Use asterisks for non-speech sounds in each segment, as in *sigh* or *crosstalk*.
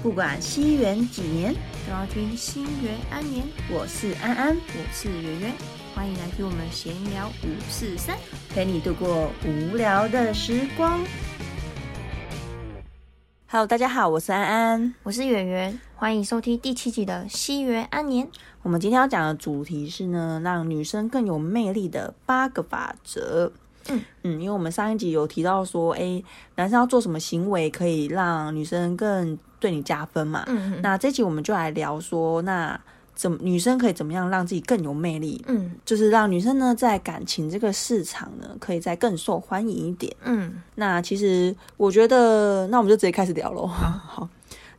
不管西元几年，都要听心元安年。我是安安，我是圆圆，欢迎来听我们闲聊五四三。陪你度过无聊的时光。Hello，大家好，我是安安。我是圆圆，欢迎收听第七集的西元安年。我们今天要讲的主题是呢，让女生更有魅力的八个法则。嗯嗯，因为我们上一集有提到说，哎，男生要做什么行为可以让女生更对你加分嘛？嗯嗯那这集我们就来聊说，那怎么女生可以怎么样让自己更有魅力？嗯就是让女生呢在感情这个市场呢，可以再更受欢迎一点。嗯那其实我觉得，那我们就直接开始聊喽。*laughs* 好，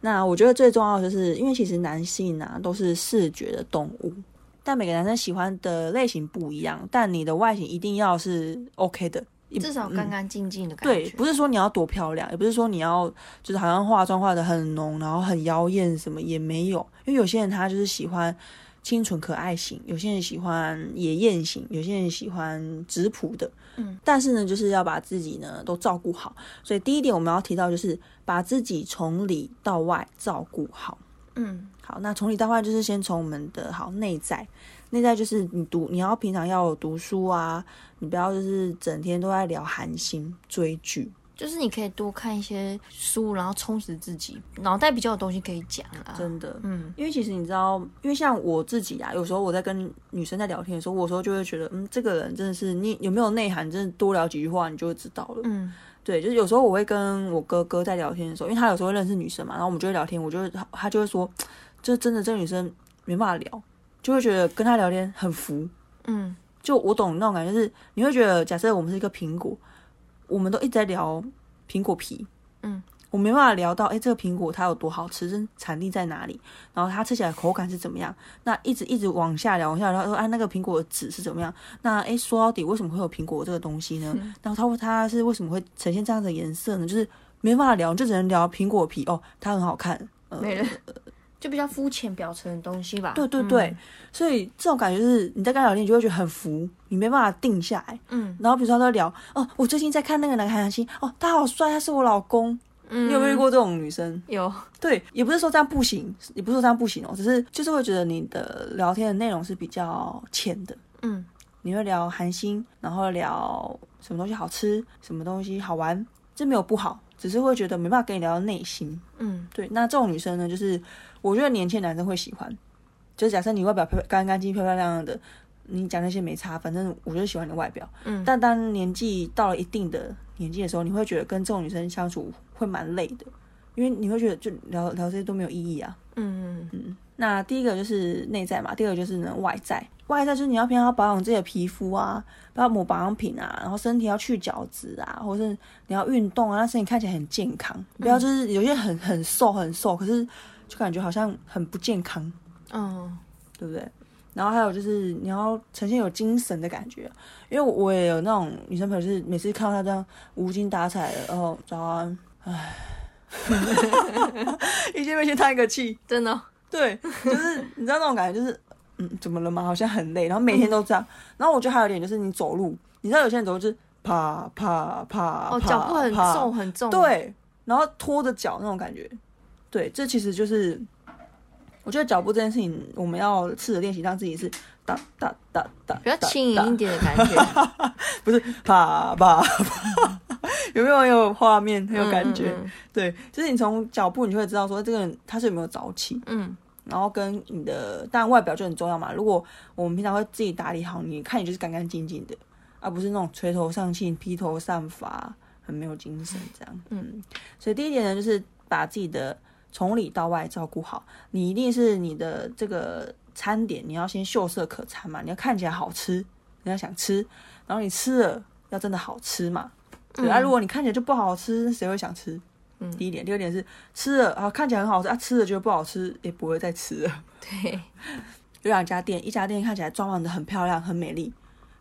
那我觉得最重要的就是，因为其实男性啊都是视觉的动物，但每个男生喜欢的类型不一样，但你的外形一定要是 OK 的，至少嗯干干净净的感觉对，不是说你要多漂亮，也不是说你要就是好像化妆化的很浓，然后很妖艳什么也没有。因为有些人他就是喜欢清纯可爱型，有些人喜欢野艳型，有些人喜欢质朴的。嗯，但是呢，就是要把自己呢都照顾好。所以第一点我们要提到就是把自己从里到外照顾好。嗯好，那从里到外就是先从我们的好内在，内在就是你读，你要平常要有读书啊，你不要就是整天都在聊韩星追剧。就是你可以多看一些书，然后充实自己，脑袋比较有东西可以讲啊。真的，嗯因为其实你知道，因为像我自己啊，有时候我在跟女生在聊天的时候，我有时候就会觉得，嗯，这个人真的是你有没有内涵，真的多聊几句话你就会知道了。嗯对，就是有时候我会跟我哥哥在聊天的时候，因为他有时候会认识女生嘛，然后我们就会聊天，我就会他他就会说，这真的这个女生没办法聊，就会觉得跟她聊天很浮。嗯就我懂那种感觉，就是你会觉得，假设我们是一个苹果，我们都一直在聊苹果皮，嗯，我没办法聊到，哎、这个苹果它有多好吃，这产地在哪里，然后它吃起来口感是怎么样，那一直一直往下聊，往下聊，说，哎、那个苹果的籽是怎么样？那哎、说到底为什么会有苹果这个东西呢？嗯然后它会它是为什么会呈现这样的颜色呢？就是没办法聊，就只能聊苹果皮哦，它很好看，呃，没了，就比较肤浅表层的东西吧。对对对，所以这种感觉是你在跟他聊天，你就会觉得很浮，你没办法定下来。嗯然后比如说他在聊，哦，我最近在看那个男韩星，哦，他好帅，他是我老公。嗯，你有没有遇过这种女生？有，对，也不是说这样不行，也不是说这样不行哦，只是就是会觉得你的聊天的内容是比较浅的。嗯你会聊韩星，然后聊什么东西好吃，什么东西好玩，这没有不好，只是会觉得没办法跟你聊到内心。嗯对，那这种女生呢，就是我觉得年轻男生会喜欢，就是假设你外表漂干干净漂漂亮亮的，你讲那些没差，反正我就喜欢你的外表。嗯，但当年纪到了一定的年纪的时候，你会觉得跟这种女生相处会蛮累的，因为你会觉得就聊聊这些都没有意义啊。嗯嗯，那第一个就是内在嘛，第二个就是呢外在。外在就是你要平常要保养自己的皮肤啊，不要抹保养品啊，然后身体要去角质啊，或是你要运动啊，让身体看起来很健康。不要就是有些很很瘦很瘦，可是就感觉好像很不健康，嗯对不对？然后还有就是你要呈现有精神的感觉，因为我也有那种女生朋友，就是每次看到她这样无精打采的，然后早安，唉，*laughs* 一见面先叹一个气，真的哦，对，就是你知道那种感觉，就是嗯，怎么了吗？好像很累，然后每天都这样。然后我觉得还有一点就是你走路，你知道有些人走路就是啪啪啪，哦，啪脚步很重很重。，对，然后拖着脚那种感觉，对，这其实就是我觉得脚步这件事情，我们要试着练习，让自己是哒哒哒哒，比较轻盈一点的感觉，*laughs* 不是啪啪啪，有没有很有画面，很有感觉？嗯对，就是你从脚步你就会知道说这个人他是有没有早起。嗯然后跟你的当然外表就很重要嘛。如果我们平常会自己打理好，你看你就是干干净净的，而不是那种垂头丧气、披头散发、很没有精神这样。嗯，所以第一点呢，就是把自己的从里到外照顾好。你一定是你的这个餐点，你要先秀色可餐嘛，你要看起来好吃，人家想吃，然后你吃了要真的好吃嘛。对啊，如果你看起来就不好吃，谁会想吃？嗯第一点，第二点是吃了啊，看起来很好吃啊，吃了觉得不好吃，也不会再吃了。*laughs* 对，*laughs* 有两家店，一家店看起来装潢的很漂亮、很美丽，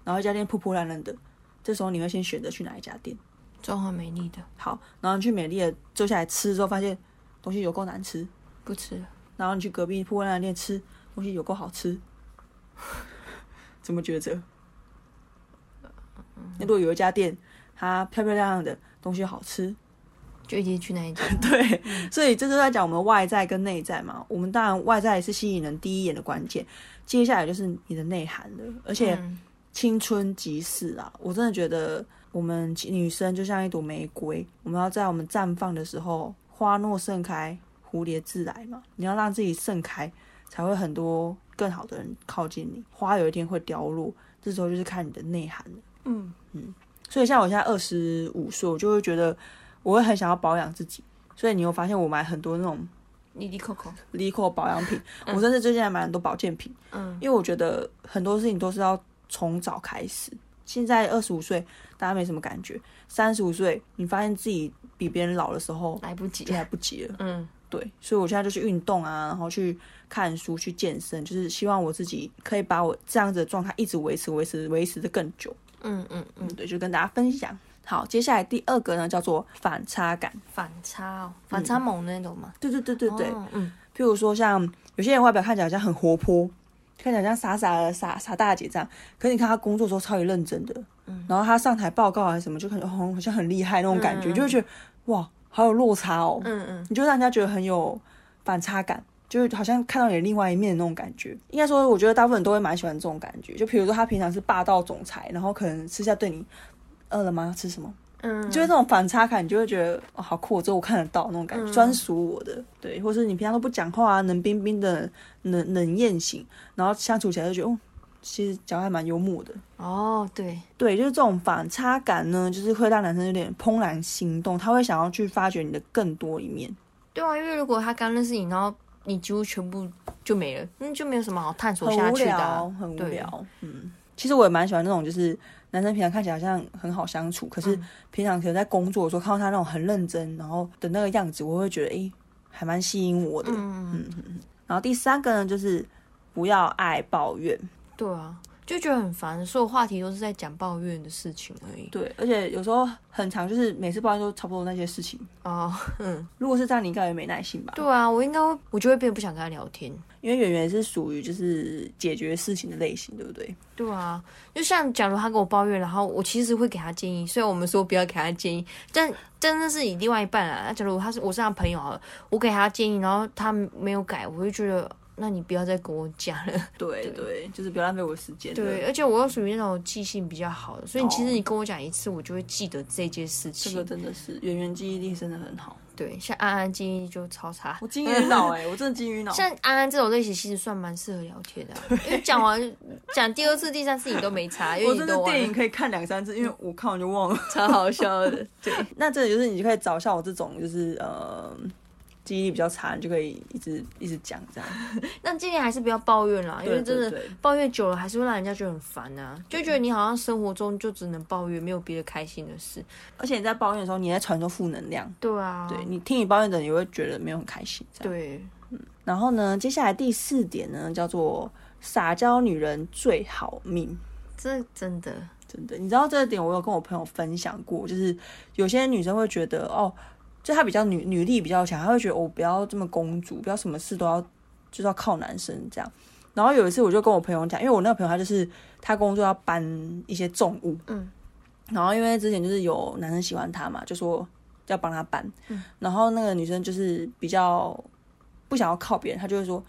然后一家店破破烂烂的。这时候你会先选择去哪一家店？装潢美丽的，好，然后你去美丽的坐下来吃之后，发现东西有够难吃，不吃。然后你去隔壁破破烂烂的店吃，东西有够好吃，怎么抉择？那如果有一家店，它漂漂亮亮的，东西好吃，就一定去那一家。*laughs* 对，所以这就在讲我们外在跟内在嘛。我们当然外在是吸引人第一眼的关键，接下来就是你的内涵了。而且嗯青春即逝啊，我真的觉得我们女生就像一朵玫瑰，我们要在我们绽放的时候，花若盛开，蝴蝶自来嘛。你要让自己盛开，才会很多更好的人靠近你。花有一天会凋落，这时候就是看你的内涵了。嗯所以像我现在二十五岁，我就会觉得我会很想要保养自己。所以你有发现我买很多那种莉莉 Coco，Lico 保养品，我甚至最近还买很多保健品，嗯因为我觉得很多事情都是要从早开始。现在二十五岁，大家没什么感觉；三十五岁，你发现自己比别人老的时候，来不及。来不及了。嗯对，所以我现在就去运动啊，然后去看书、去健身，就是希望我自己可以把我这样子的状态一直维持、维持、维持的更久。嗯嗯嗯，嗯，对，就跟大家分享。好，接下来第二个呢，叫做反差感。反差哦，反差萌那种嘛。对对对对对，哦嗯譬如说像有些人外表看起来好像很活泼，看起来像傻傻的傻傻大姐这样，可是你看她工作的时候超级认真的，嗯然后她上台报告还是什么，就感觉哦好像很厉害那种感觉，就会觉得哇好有落差哦，嗯嗯你就让人家觉得很有反差感。就是好像看到你另外一面的那种感觉，应该说，我觉得大部分人都会蛮喜欢这种感觉。就比如说，他平常是霸道总裁，然后可能私下对你饿了吗？要吃什么？嗯，就是那种反差感，你就会觉得哦，好酷，只有我看得到那种感觉，嗯专属我的。对，或是你平常都不讲话啊，冷冰冰的，冷冷艳型，然后相处起来就觉得，哦，其实讲话还蛮幽默的。哦对，对，就是这种反差感呢，就是会让男生有点怦然心动，他会想要去发掘你的更多一面。对啊，因为如果他刚认识你，然后你几乎全部就没了，那就没有什么好探索很无下去的啊、聊，很无聊。嗯，其实我也蛮喜欢那种，就是男生平常看起来好像很好相处，可是嗯平常可能在工作的时候看到他那种很认真，然后的那个样子，我会觉得诶，还蛮吸引我的。嗯嗯嗯，然后第三个呢，就是不要爱抱怨。对啊，就觉得很烦，所有话题都是在讲抱怨的事情而已。对，而且有时候很长，就是每次抱怨都差不多那些事情。哦，嗯，如果是这样，你应该也没耐心吧？对啊，我应该会，我就会变得不想跟他聊天。因为圆圆是属于就是解决事情的类型，对不对？对啊，就像假如他跟我抱怨，然后我其实会给他建议，虽然我们说不要给他建议，但真的是以另外一半啊。那假如他是我是他朋友好了，我给他建议，然后他没有改，我就觉得，那你不要再跟我讲了。*laughs* 对对，就是不要浪费我时间。对，，而且我又属于那种记性比较好的，所以其实哦你跟我讲一次，我就会记得这件事情这。个真的是圆圆记忆力真的很好。对，像安安记忆力就超差。我金鱼脑哎、*laughs* 我真的金鱼脑。像安安这种类型，其实算蛮适合聊天的啊、*laughs* 因为讲完讲第二次、第三次你都没差，因为你的电影可以看两三次，因为我看完就忘了。超好笑的。对，那这里就是你就可以找像我这种，就是呃记忆力比较差，你就可以一直一直讲这样。*laughs* 那尽量还是不要抱怨啦，因为真的抱怨久了，还是会让人家觉得很烦啊，就觉得你好像生活中就只能抱怨，没有别的开心的事。而且你在抱怨的时候，你在传送负能量。对啊，对你听你抱怨的人，也会觉得没有很开心。对，然后呢，接下来第四点呢，叫做撒娇女人最好命。这真的，真的，你知道这个点，我有跟我朋友分享过，就是有些女生会觉得，哦，就她比较女女力比较强，她会觉得我、哦、不要这么公主，不要什么事都要就是要靠男生这样。然后有一次我就跟我朋友讲，因为我那个朋友他就是他工作要搬一些重物，嗯，然后因为之前就是有男生喜欢他嘛，就说要帮他搬，嗯，然后那个女生就是比较不想要靠别人，她就会说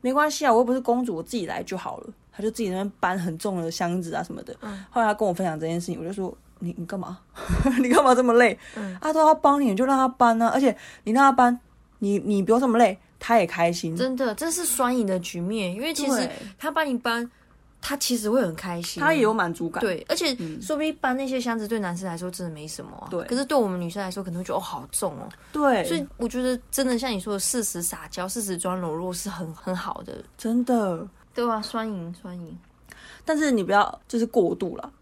没关系啊，我又不是公主，我自己来就好了。她就自己那边搬很重的箱子啊什么的。嗯后来她跟我分享这件事情，我就说你你干嘛？*laughs* 你干嘛这么累？嗯。啊，都要帮你，你就让他搬啊，而且你让他搬，你你不用这么累，他也开心。真的，这是双赢的局面，因为其实他帮你搬，他其实会很开心，他也有满足感。对，而且嗯。说不定搬那些箱子对男生来说真的没什么、啊，对。可是对我们女生来说可能会觉得哦好重哦，对，所以我觉得真的像你说的，适时撒娇、适时装柔弱是很很好的，真的，对啊，双赢双赢，但是你不要就是过度了。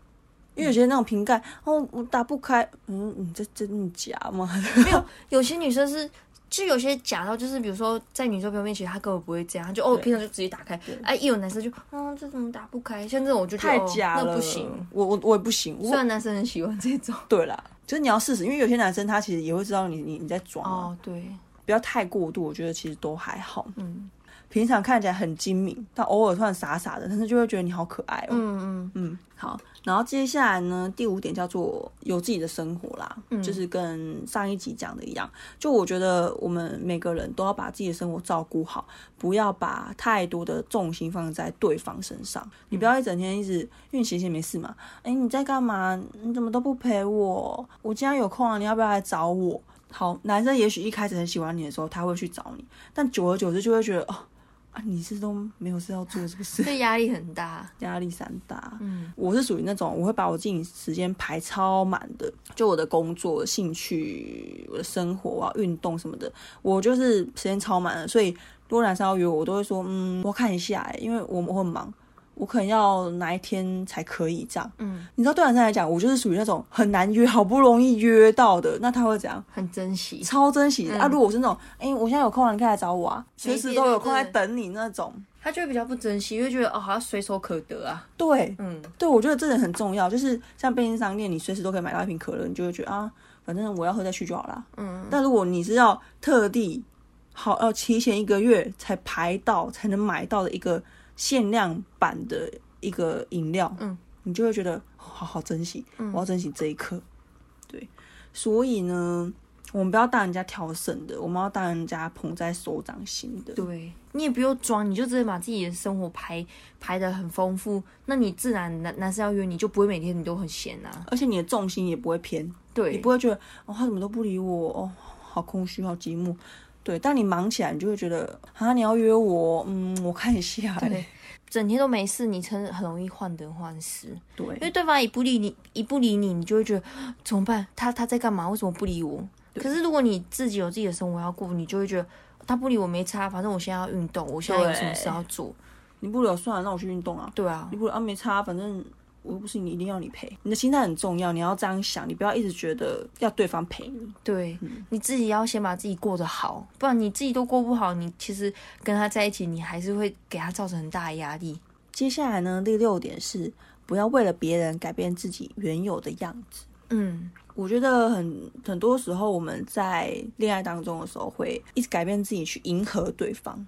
因为有些那种瓶盖，哦，我打不开，嗯，你这真的假吗？*laughs* 没有有些女生是。就有些假到，就是比如说在女生朋友面前，她根本不会这样，她就哦，平常就直接打开。哎，一有男生就，嗯，这怎么打不开？像这种我就觉得太假了，哦、那不行。我我我也不行。我虽然男生很喜欢这种。对啦，就是你要试试，因为有些男生他其实也会知道你你你在装啊，哦，对，不要太过度，我觉得其实都还好。嗯，平常看起来很精明，但偶尔突然傻傻的，但是就会觉得你好可爱哦。嗯嗯然后接下来呢，第五点叫做有自己的生活啦，就是跟上一集讲的一样，就我觉得我们每个人都要把自己的生活照顾好，不要把太多的重心放在对方身上。你不要一整天一直，因为闲闲没事嘛，哎，你在干嘛？你怎么都不陪我？我今天有空啊，你要不要来找我？好，男生也许一开始很喜欢你的时候，他会去找你，但久而久之就会觉得哦。啊，你是都没有事要做，是不是？*laughs* 对，压力很大，压力山大。嗯，我是属于那种我会把我自己时间排超满的，就我的工作、兴趣、我的生活啊、运动什么的，我就是时间超满了。所以如果男生要约我，我都会说，嗯，我看一下，因为我我很忙。我可能要哪一天才可以这样？嗯，你知道对男生来讲，我就是属于那种很难约，好不容易约到的，那他会怎样？很珍惜，超珍惜啊！如果我是那种，哎，我现在有空了，你可以来找我啊，随时都有空在等你那种，他就会比较不珍惜，因为觉得哦，好像随手可得啊。对，嗯，对，我觉得这点很重要，就是像便利商店，你随时都可以买到一瓶可乐，你就会觉得啊，反正我要喝再去就好了。嗯，但如果你是要特地好要提前一个月才排到才能买到的一个。限量版的一个饮料，嗯，你就会觉得好好珍惜，我要珍惜这一刻。对，所以呢，我们不要当人家挑剩的，我们要当人家捧在手掌心的。对，你也不用装，你就直接把自己的生活排排的很丰富，那你自然男男生要约你就不会每天你都很闲啊，而且你的重心也不会偏，对。你不会觉得哦他怎么都不理我哦，好空虚，好寂寞。对，但你忙起来，你就会觉得啊，你要约我，嗯，我看一下。对，整天都没事，你真很容易患得患失。对，因为对方一不理你，一不理你，你就会觉得怎么办？他他在干嘛？为什么不理我？可是如果你自己有自己的生活要过，你就会觉得他不理我没差，反正我现在要运动，我现在有什么事要做，你不理算了，那我去运动啊。对啊，你不理啊没差，反正。我又不是你，一定要你陪。你的心态很重要，你要这样想，你不要一直觉得要对方陪你。对，你自己要先把自己过得好，不然你自己都过不好，你其实跟他在一起，你还是会给他造成很大的压力。接下来呢，第六点是不要为了别人改变自己原有的样子。嗯，我觉得很很多时候我们在恋爱当中的时候，会一直改变自己去迎合对方。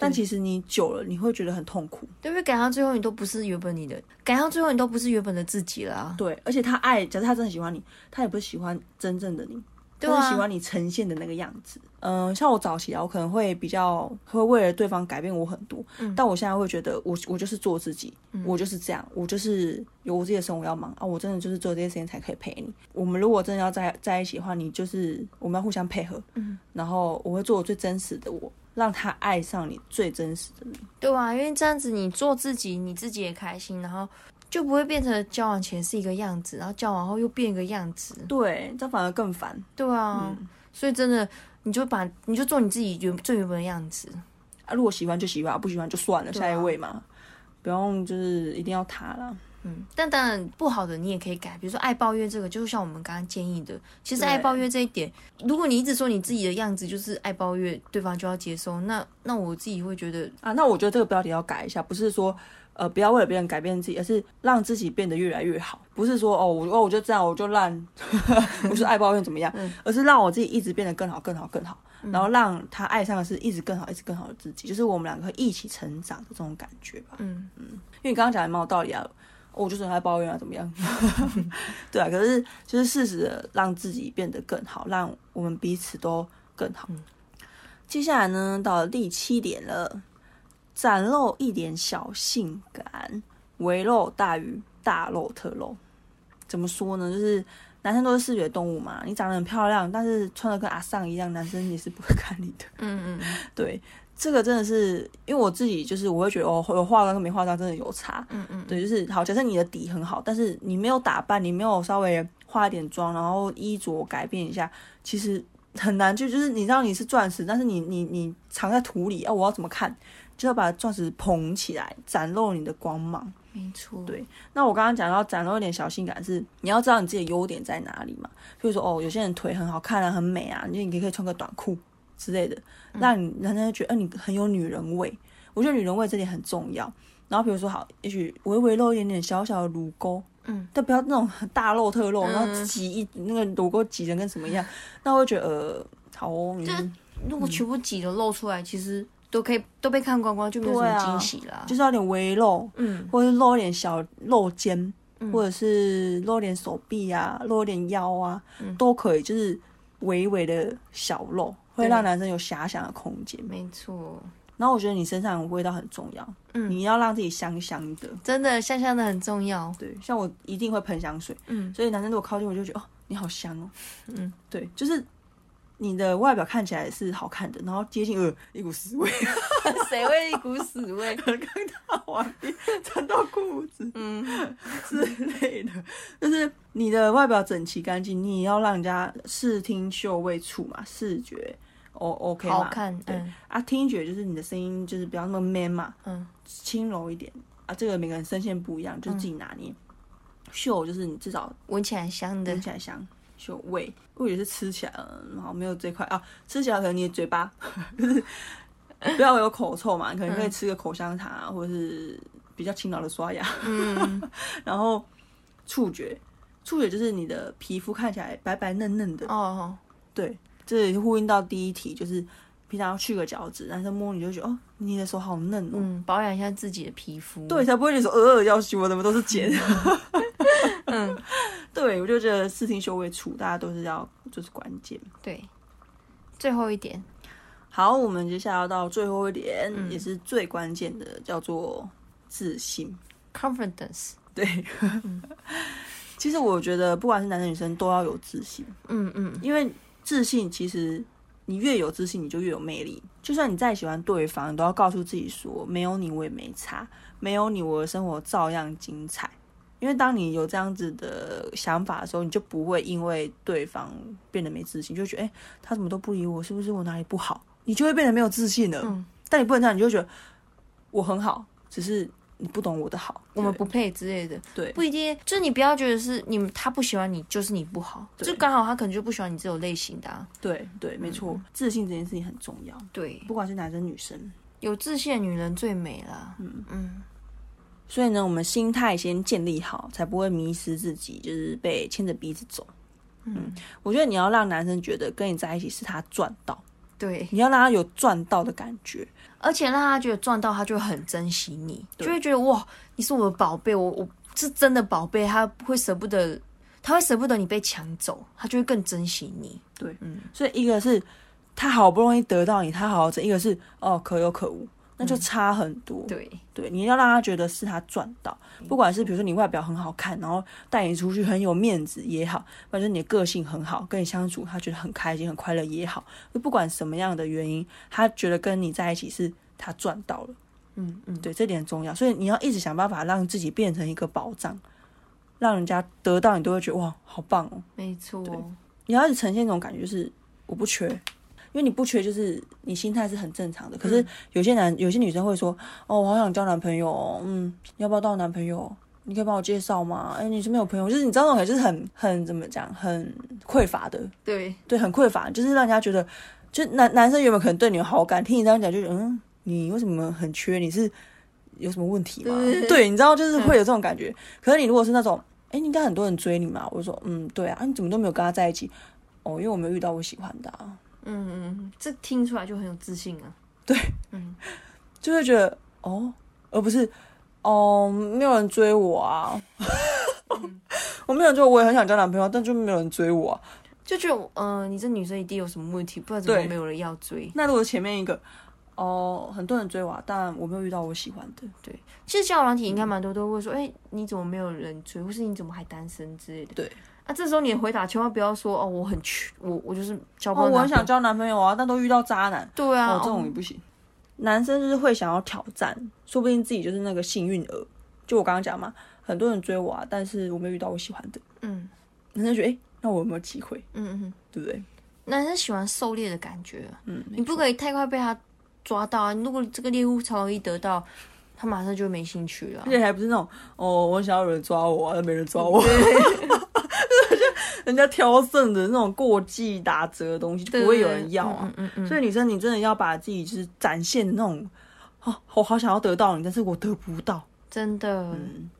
但其实你久了，你会觉得很痛苦，对不对？改到最后，你都不是原本你的，改到最后，你都不是原本的自己了。对，而且他爱，假设他真的喜欢你，他也不是喜欢真正的你，他是喜欢你呈现的那个样子。嗯，像我早期啊，我可能会比较会为了对方改变我很多，嗯但我现在会觉得，我我就是做自己，我就是这样，我就是有我自己的生活要忙啊，我真的就是做这些时间才可以陪你。我们如果真的要在在一起的话，你就是我们要互相配合，嗯，然后我会做我最真实的我。让他爱上你最真实的你，对啊，因为这样子你做自己，你自己也开心，然后就不会变成交往前是一个样子，然后交往后又变一个样子。对，这反而更烦。对啊，所以真的，你就把你就做你自己原最原本的样子啊。如果喜欢就喜欢，不喜欢就算了，下一位嘛，不用就是一定要他了。嗯，但当然不好的你也可以改，比如说爱抱怨这个，就像我们刚刚建议的，其实爱抱怨这一点，如果你一直说你自己的样子就是爱抱怨，对方就要接受，那那我自己会觉得啊，那我觉得这个标题要改一下，不是说呃不要为了别人改变自己，而是让自己变得越来越好，不是说哦我哦我就这样我就烂，*laughs* 不是爱抱怨怎么样，而是让我自己一直变得更好更好更好，然后让他爱上的是一直更好一直更好的自己，就是我们两个一起成长的这种感觉吧。嗯。嗯，因为你刚刚讲的蛮有道理啊。我就是在抱怨啊，怎么样？*laughs* 对啊，可是就是适时的让自己变得更好，让我们彼此都更好。接下来呢，到了第七点了，展露一点小性感，微露大于大露特露。怎么说呢？就是男生都是视觉动物嘛，你长得很漂亮，但是穿的跟阿尚一样，男生也是不会看你的。嗯嗯，对。这个真的是，因为我自己就是我会觉得哦，有化妆跟没化妆真的有差。嗯嗯，对，就是好，假设你的底很好，但是你没有打扮，你没有稍微化一点妆，然后衣着改变一下，其实很难。就就是你知道你是钻石，但是你你你藏在土里啊，我要怎么看？就要把钻石捧起来，展露你的光芒。没错，对。那我刚刚讲到展露一点小性感，是你要知道你自己的优点在哪里嘛？比如说哦，有些人腿很好看啊，很美啊，你你可以穿个短裤。之类的，让你让人家觉得，呃，你很有女人味。我觉得女人味这点很重要。然后比如说，好，也许微微露一点点小小的乳沟，嗯，但不要那种大露特露，然后挤一那个乳沟挤成跟什么样，那我会觉得，呃，好，就如果全部挤的露出来，其实都可以都被看光光，就没有什么惊喜啦。就是要点微露，嗯。或者是露一点小露肩，或者是露一点手臂啊，露一点腰啊，嗯。都可以，就是微微的小露，会对让男生有遐想的空间。没错，然后我觉得你身上的味道很重要，嗯你要让自己香香的。真的香香的很重要。对，像我一定会喷香水，嗯所以男生如果靠近我就觉得哦，你好香哦。嗯，*laughs* 对，就是你的外表看起来是好看的，然后接近呃一股屎味，*laughs* 谁会一股屎味？*laughs* 刚大完毕穿到裤子嗯，之类的，就是你的外表整齐干净，你也要让人家视听嗅味触嘛，视觉 O OK 嘛好看。对、嗯。啊，听觉就是你的声音就是不要那么 man 嘛，嗯，轻柔一点。啊，这个每个人声线不一样，就是自己拿捏。嗅就是你至少闻起来香的。闻。起来香，嗅味，味也是吃起来，嗯然后没有这块啊，吃起来可能你的嘴巴就是 *laughs* 不要有口臭嘛，你可能可以吃个口香糖啊，或者是比较勤劳的刷牙，嗯，*laughs* 然后触觉，触觉就是你的皮肤看起来白白嫩嫩的，哦，对，这也呼应到第一题，就是平常要去个角质，男生摸你就觉得哦，你的手好嫩哦，嗯，保养一下自己的皮肤。对，，才不会你说呃要洗我怎么都是茧。*laughs* 嗯，对，我就觉得视听修为处，大家都是要就是关键。对。最后一点，好，我们接下来要到最后一点，嗯也是最关键的，叫做自信。confidence。*laughs* 对，*laughs* 其实我觉得不管是男生女生都要有自信，嗯嗯，因为自信其实你越有自信，你就越有魅力。就算你再喜欢对方，你都要告诉自己说，没有你我也没差，没有你我的生活照样精彩。因为当你有这样子的想法的时候，你就不会因为对方变得没自信，就觉得哎、诶他怎么都不理我，是不是我哪里不好？你就会变得没有自信了。嗯但你不能这样，你就觉得我很好，只是你不懂我的好。我们不配之类的，对。不一定。就是你不要觉得是你他不喜欢你，就是你不好，就刚好他可能就不喜欢你这种类型的啊。对对，没错，嗯。自信这件事情很重要，对，不管是男生女生。有自信的女人最美了。嗯。嗯，所以呢，我们心态先建立好，才不会迷失自己，就是被牵着鼻子走。嗯，我觉得你要让男生觉得跟你在一起是他赚到，对，你要让他有赚到的感觉。而且让他觉得赚到，他就会很珍惜你，就会觉得哇，你是我的宝贝，我我是真的宝贝，他会舍不得，他会舍不得你被抢走，他就会更珍惜你。对，嗯。所以一个是他好不容易得到你，他好好珍；一个是哦可有可无，那就差很多。对，对，你要让他觉得是他赚到，不管是比如说你外表很好看，然后带你出去很有面子也好，或者是你的个性很好，跟你相处他觉得很开心、很快乐也好，就不管什么样的原因，他觉得跟你在一起是他赚到了。嗯嗯，对，这点很重要，所以你要一直想办法让自己变成一个保障，让人家得到你都会觉得哇，好棒哦！没错，你要一直呈现那种感觉，就是我不缺，因为你不缺，就是你心态是很正常的。可是有些男、有些女生会说，哦，我好想交男朋友哦，嗯，要不要当我男朋友？你可以帮我介绍吗？哎，你身边有朋友，就是你知道那种感觉，就是很很怎么讲，很匮乏的，对，对，很匮乏，就是让人家觉得，就男男生原本可能对你有好感，听你这样讲，就嗯，你为什么很缺？你是有什么问题吗？对对，你知道，就是会有这种感觉。可是你如果是那种，哎，你应该很多人追你嘛，我就说，嗯，对啊，啊你怎么都没有跟他在一起？哦，因为我没有遇到我喜欢的、啊，嗯嗯，这听出来就很有自信啊。对，嗯就会觉得哦，而不是哦，没有人追我啊。*laughs* 我没有人追我，我也很想交男朋友，但就没有人追我、啊。就觉得，呃，你这女生一定有什么问题，不然怎么对没有人要追？那如果前面一个，哦，很多人追我、啊，但我没有遇到我喜欢的，对其实交友软体应该蛮多都会说，哎、你怎么没有人追，或是你怎么还单身之类的。对。啊，这时候你的回答千万不要说，哦，我很缺，我我就是交朋友。我很想交男朋友啊，但都遇到渣男，对啊，哦，这种也不行。男生就是会想要挑战，说不定自己就是那个幸运儿。就我刚刚讲嘛，很多人追我啊，但是我没有遇到我喜欢的。嗯男生觉得，哎、那我有没有机会？嗯嗯，对不对？男生喜欢狩猎的感觉啊，嗯，你不可以太快被他抓到啊。如果这个猎物超容易得到，他马上就会没兴趣了啊而。且还不是那种哦，我想要有人抓我啊，但没人抓我，*laughs* 人家挑剩的那种过季打折的东西就不会有人要啊。嗯嗯嗯，所以女生，你真的要把自己就是展现的那种，哦，我好想要得到你，但是我得不到，真的。嗯，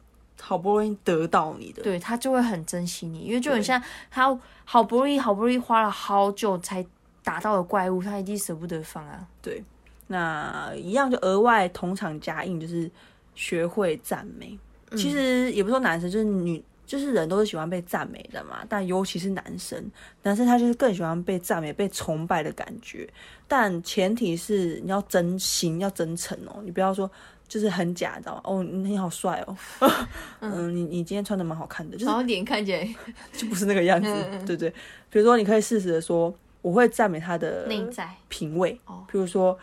好不容易得到你的，对他就会很珍惜你，因为就很像他好不容易好不容易花了好久才打到的怪物，他一定舍不得放啊。对，那一样就额外同场加印，就是学会赞美。其实也不说男生，就是女，就是人都是喜欢被赞美的嘛。但尤其是男生，男生他就是更喜欢被赞美、被崇拜的感觉。但前提是你要真心、要真诚哦，你不要说就是很假，知道吗？哦，你好帅哦，*laughs* 嗯，你你今天穿的蛮好看的，就是然后脸看起来 *laughs* 就不是那个样子，对对。比如说，你可以适时的说，我会赞美他的内在品味，哦比如说，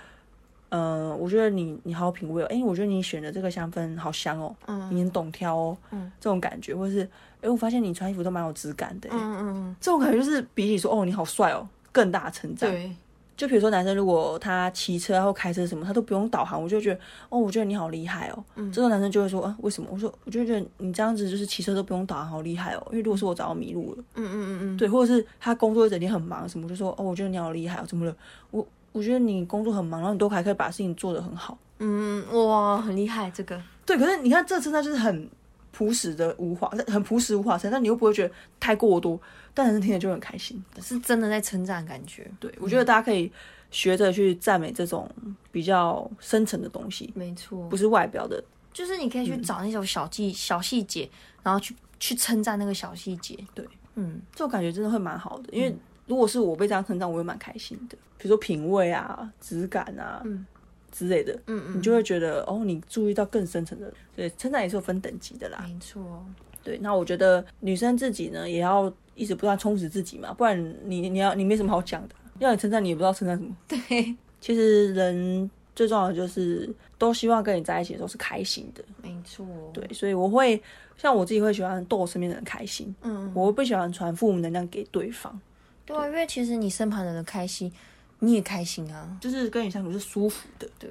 嗯、我觉得你你好有品味哦，哎、我觉得你选的这个香氛好香哦，嗯你很懂挑哦，嗯这种感觉，或者是，哎、我发现你穿衣服都蛮有质感的，哎嗯嗯这种感觉就是比起说哦你好帅哦，更大的称嗯，赞。对，就比如说男生如果他骑车或开车什么，他都不用导航，我就觉得哦，我觉得你好厉害哦。嗯这种男生就会说，啊，为什么？我说，我就觉得你这样子就是骑车都不用导航，好厉害哦。因为如果是我早要迷路了，嗯嗯嗯嗯，对，或者是他工作一整天很忙什么，我就说哦，我觉得你好厉害哦，怎么了？我我觉得你工作很忙，然后你都还可以把事情做得很好。嗯哇，很厉害这个，对，可是你看这称赞就是很朴实的无话，很朴实无华称，但你又不会觉得太过多，但男生听了就很开心。是真的在称赞感觉，对，我觉得大家可以学着去赞美这种比较深层的东西，没错。不，是外表的。就是你可以去找那种小技小细节，然后去去称赞那个小细节，对，嗯，这种感觉真的会蛮好的，因为如果是我被这样称赞，我也蛮开心的。比如说品味啊、质感啊，嗯之类的，嗯嗯，你就会觉得哦，你注意到更深层的。对，称赞也是有分等级的啦。没错，对，那我觉得女生自己呢，也要一直不断充实自己嘛，不然你你要你没什么好讲的，要你称赞你也不知道称赞什么。*laughs* 对，其实人最重要的就是都希望跟你在一起的时候是开心的。没错，对，所以我会像我自己会喜欢逗我身边的人开心，嗯，我不喜欢传负能量给对方，对啊，因为其实你身旁的人开心，你也开心啊，就是跟你相处是舒服的。对，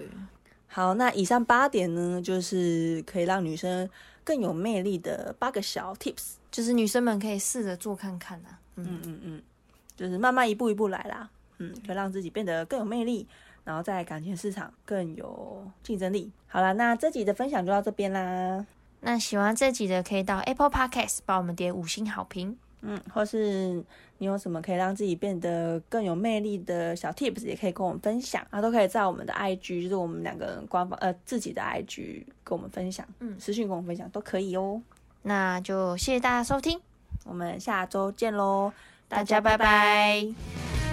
好，那以上八点呢，就是可以让女生更有魅力的八个小 tips。就是女生们可以试着做看看啊，嗯嗯嗯嗯，就是慢慢一步一步来啦。嗯，可以让自己变得更有魅力，然后在感情市场更有竞争力。好啦，那这集的分享就到这边啦。那喜欢这集的可以到 Apple Podcast 帮我们点五星好评。嗯，或是你有什么可以让自己变得更有魅力的小 tips，也可以跟我们分享啊，都可以在我们的 IG，就是我们两个人官方呃自己的 IG 跟我们分享，嗯私信跟我们分享都可以哦。那就谢谢大家收听，我们下周见喽，大家拜。拜